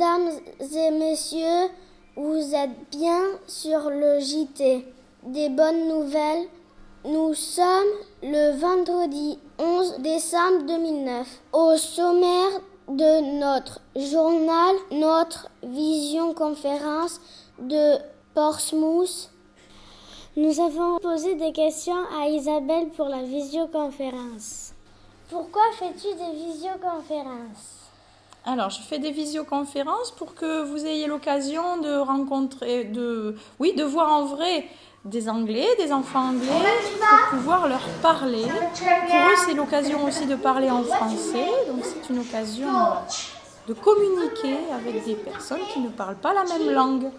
Mesdames et messieurs, vous êtes bien sur le JT. Des bonnes nouvelles. Nous sommes le vendredi 11 décembre 2009. Au sommaire de notre journal, notre vision conférence de Portsmouth. Nous avons posé des questions à Isabelle pour la visioconférence. Pourquoi fais-tu des visioconférences? Alors, je fais des visioconférences pour que vous ayez l'occasion de rencontrer, de, oui, de voir en vrai des Anglais, des enfants anglais, pour pouvoir leur parler. Pour eux, c'est l'occasion aussi de parler en français, donc c'est une occasion de communiquer avec des personnes qui ne parlent pas la même langue.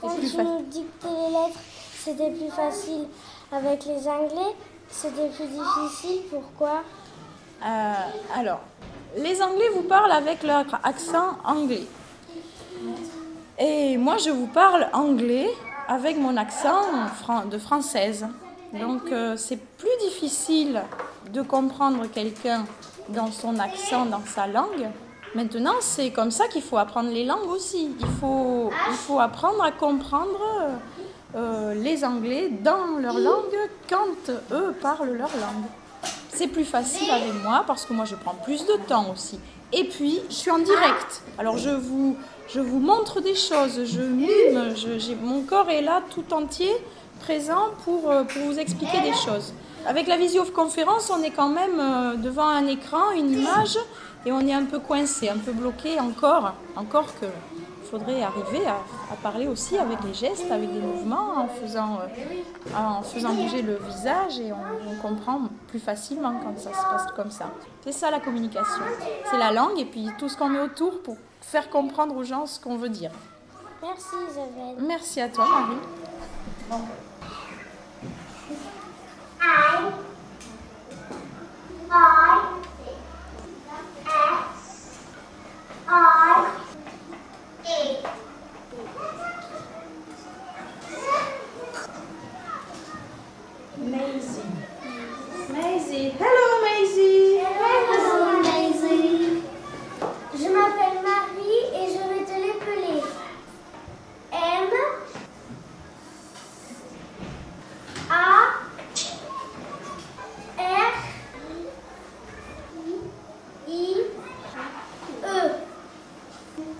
Quand tu nous dictais les lettres, c'était plus facile. Avec les Anglais, c'était plus difficile. Pourquoi? Euh, Alors, les Anglais vous parlent avec leur accent anglais. Et moi, je vous parle anglais avec mon accent de française. Donc, euh, c'est plus difficile de comprendre quelqu'un dans son accent, dans sa langue. Maintenant, c'est comme ça qu'il faut apprendre les langues aussi. Il faut, il faut apprendre à comprendre euh, les Anglais dans leur langue quand eux parlent leur langue c'est plus facile avec moi parce que moi je prends plus de temps aussi. Et puis je suis en direct. Alors je vous, je vous montre des choses, je mime, mon corps est là tout entier présent pour, euh, pour vous expliquer des choses. Avec la visioconférence, on est quand même euh, devant un écran, une image, et on est un peu coincé, un peu bloqué encore, encore que faudrait arriver à, parler aussi avec les gestes, avec des mouvements, en faisant, euh, en faisant bouger le visage et on, comprend plus facilement quand ça se passe comme ça. C'est ça la communication. C'est la langue et puis tout ce qu'on met autour pour faire comprendre aux gens ce qu'on veut dire. Merci Isabelle. Merci à toi Marie. Hello Maisie. Hello Maisie. Je m'appelle Marie et je vais te l'épeler. M A R I E.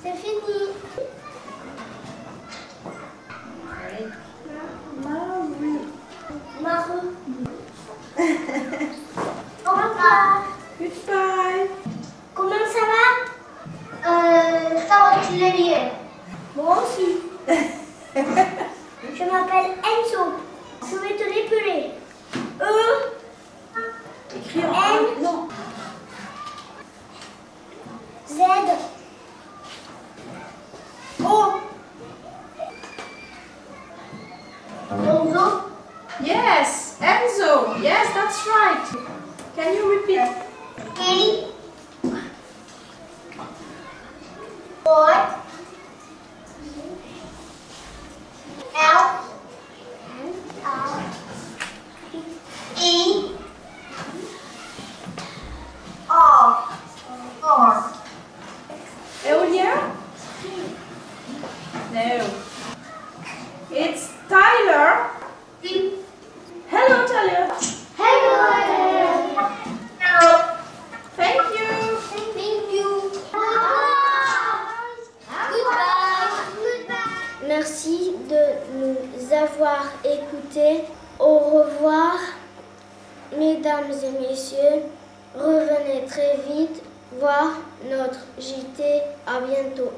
C'est fini. Marie. Marie. Moi aussi. Je m'appelle Enzo. Je vais te l'épeler. E. Écris en Non. Z. O. Enzo. Yes, Enzo. Yes, that's right. Can you repeat? Merci de nous avoir écoutés. Au revoir, mesdames et messieurs. Revenez très vite voir notre JT. À bientôt.